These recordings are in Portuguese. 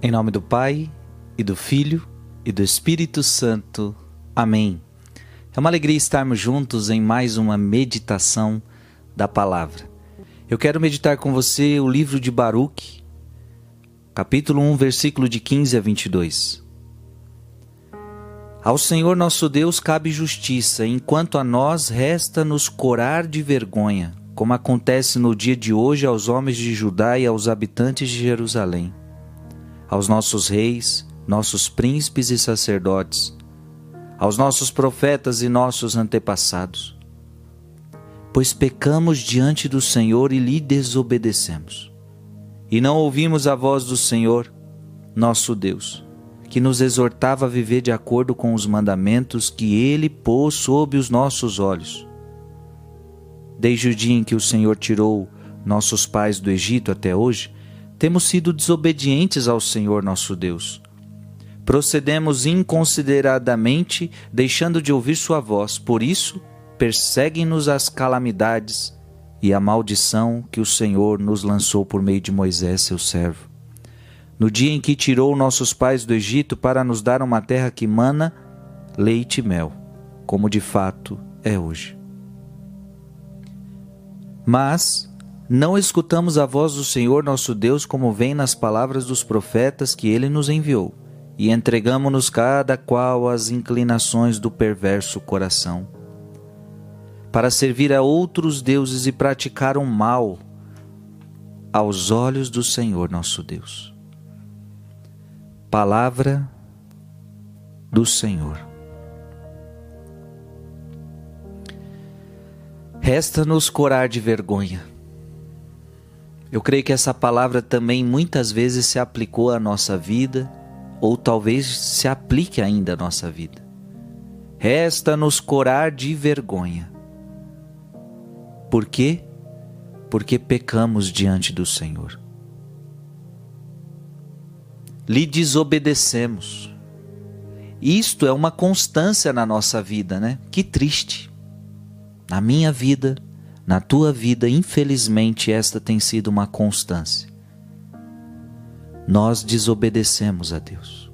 Em nome do Pai, e do Filho, e do Espírito Santo. Amém. É uma alegria estarmos juntos em mais uma meditação da palavra. Eu quero meditar com você o livro de Baruque, capítulo 1, versículo de 15 a 22. Ao Senhor nosso Deus cabe justiça, enquanto a nós resta nos corar de vergonha, como acontece no dia de hoje aos homens de Judá e aos habitantes de Jerusalém aos nossos reis, nossos príncipes e sacerdotes, aos nossos profetas e nossos antepassados. Pois pecamos diante do Senhor e lhe desobedecemos. E não ouvimos a voz do Senhor, nosso Deus, que nos exortava a viver de acordo com os mandamentos que ele pôs sob os nossos olhos. Desde o dia em que o Senhor tirou nossos pais do Egito até hoje, temos sido desobedientes ao Senhor nosso Deus. Procedemos inconsideradamente, deixando de ouvir Sua voz, por isso perseguem-nos as calamidades e a maldição que o Senhor nos lançou por meio de Moisés, seu servo. No dia em que tirou nossos pais do Egito para nos dar uma terra que mana leite e mel, como de fato é hoje. Mas não escutamos a voz do Senhor nosso Deus como vem nas palavras dos profetas que ele nos enviou, e entregamo-nos cada qual às inclinações do perverso coração, para servir a outros deuses e praticar o um mal aos olhos do Senhor nosso Deus. Palavra do Senhor. Resta-nos corar de vergonha eu creio que essa palavra também muitas vezes se aplicou à nossa vida, ou talvez se aplique ainda à nossa vida. Resta-nos corar de vergonha. Por quê? Porque pecamos diante do Senhor. Lhe desobedecemos. Isto é uma constância na nossa vida, né? Que triste. Na minha vida, na tua vida, infelizmente, esta tem sido uma constância. Nós desobedecemos a Deus.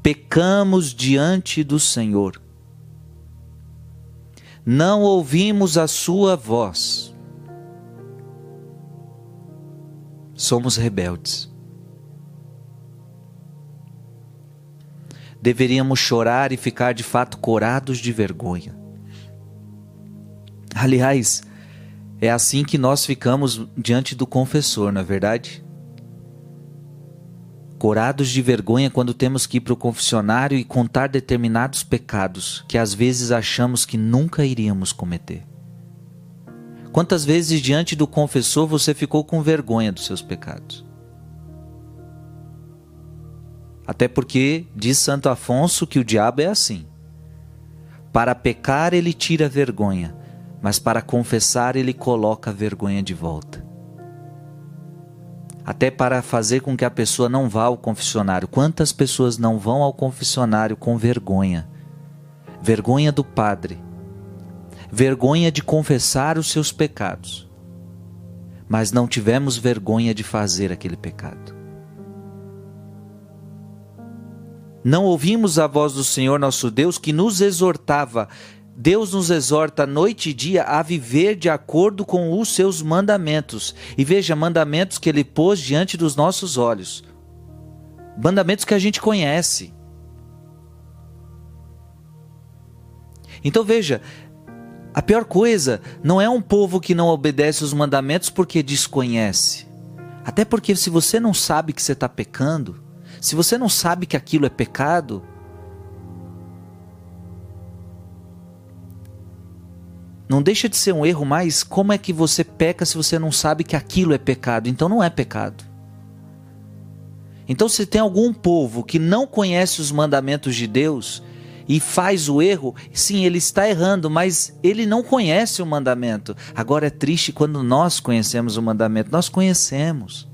Pecamos diante do Senhor. Não ouvimos a Sua voz. Somos rebeldes. Deveríamos chorar e ficar de fato corados de vergonha Aliás, é assim que nós ficamos diante do confessor, não é verdade? Corados de vergonha quando temos que ir para o confessionário e contar determinados pecados que às vezes achamos que nunca iríamos cometer. Quantas vezes diante do confessor você ficou com vergonha dos seus pecados? Até porque diz Santo Afonso que o diabo é assim. Para pecar ele tira vergonha, mas para confessar ele coloca a vergonha de volta. Até para fazer com que a pessoa não vá ao confessionário. Quantas pessoas não vão ao confessionário com vergonha? Vergonha do padre, vergonha de confessar os seus pecados, mas não tivemos vergonha de fazer aquele pecado. Não ouvimos a voz do Senhor nosso Deus que nos exortava Deus nos exorta noite e dia a viver de acordo com os seus mandamentos. E veja, mandamentos que ele pôs diante dos nossos olhos. Mandamentos que a gente conhece. Então veja, a pior coisa não é um povo que não obedece os mandamentos porque desconhece. Até porque se você não sabe que você está pecando, se você não sabe que aquilo é pecado, Não deixa de ser um erro, mas como é que você peca se você não sabe que aquilo é pecado? Então não é pecado. Então, se tem algum povo que não conhece os mandamentos de Deus e faz o erro, sim, ele está errando, mas ele não conhece o mandamento. Agora é triste quando nós conhecemos o mandamento. Nós conhecemos.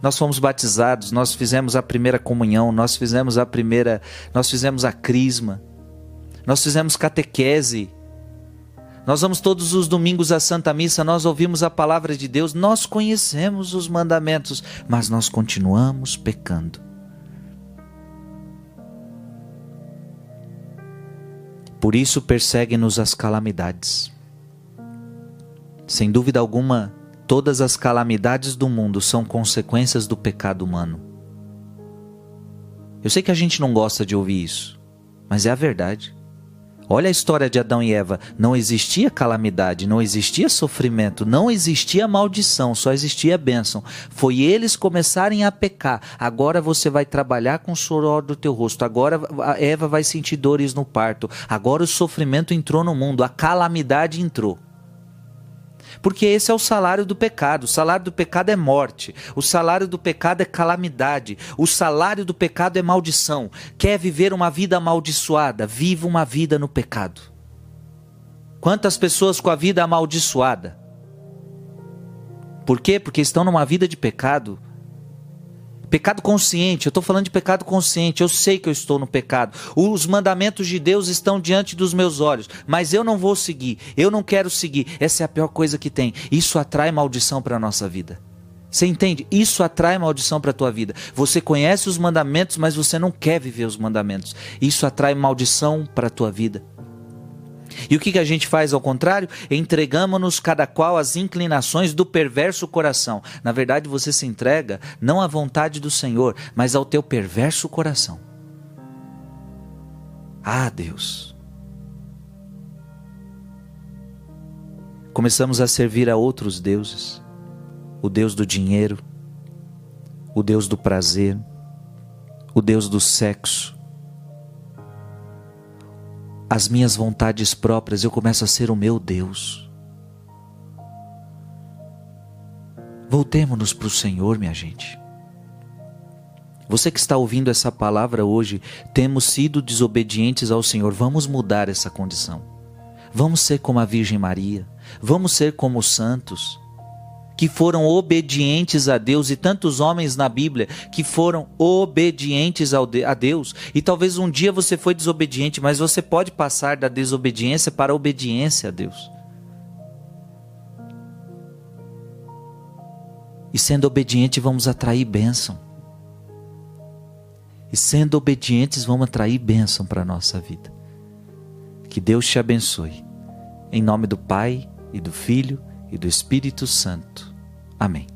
Nós fomos batizados, nós fizemos a primeira comunhão, nós fizemos a primeira, nós fizemos a crisma, nós fizemos catequese, Nós vamos todos os domingos à Santa Missa, nós ouvimos a palavra de Deus, nós conhecemos os mandamentos, mas nós continuamos pecando. Por isso perseguem-nos as calamidades. Sem dúvida alguma, todas as calamidades do mundo são consequências do pecado humano. Eu sei que a gente não gosta de ouvir isso, mas é a verdade. Olha a história de Adão e Eva. Não existia calamidade, não existia sofrimento, não existia maldição, só existia bênção. Foi eles começarem a pecar. Agora você vai trabalhar com o suor do teu rosto. Agora Eva vai sentir dores no parto. Agora o sofrimento entrou no mundo, a calamidade entrou. Porque esse é o salário do pecado. O salário do pecado é morte. O salário do pecado é calamidade. O salário do pecado é maldição. Quer viver uma vida amaldiçoada? Viva uma vida no pecado. Quantas pessoas com a vida amaldiçoada? Por quê? Porque estão numa vida de pecado Pecado consciente, eu estou falando de pecado consciente, eu sei que eu estou no pecado. Os mandamentos de Deus estão diante dos meus olhos, mas eu não vou seguir, eu não quero seguir. Essa é a pior coisa que tem. Isso atrai maldição para a nossa vida. Você entende? Isso atrai maldição para a tua vida. Você conhece os mandamentos, mas você não quer viver os mandamentos. Isso atrai maldição para a tua vida. E o que, que a gente faz ao contrário? Entregamos-nos cada qual às inclinações do perverso coração. Na verdade, você se entrega não à vontade do Senhor, mas ao teu perverso coração. Ah, Deus. Começamos a servir a outros deuses. O Deus do dinheiro, o Deus do prazer, o Deus do sexo, as minhas vontades próprias, eu começo a ser o meu Deus. Voltemos-nos para o Senhor, minha gente. Você que está ouvindo essa palavra hoje, temos sido desobedientes ao Senhor. Vamos mudar essa condição. Vamos ser como a Virgem Maria. Vamos ser como os santos que foram obedientes a Deus e tantos homens na Bíblia que foram obedientes a Deus. E talvez um dia você foi desobediente, mas você pode passar da desobediência para a obediência a Deus. E sendo obediente, vamos atrair bênção. E sendo obedientes, vamos atrair bênção para a nossa vida. Que Deus te abençoe. Em nome do Pai, e do Filho, e do Espírito Santo. Amém.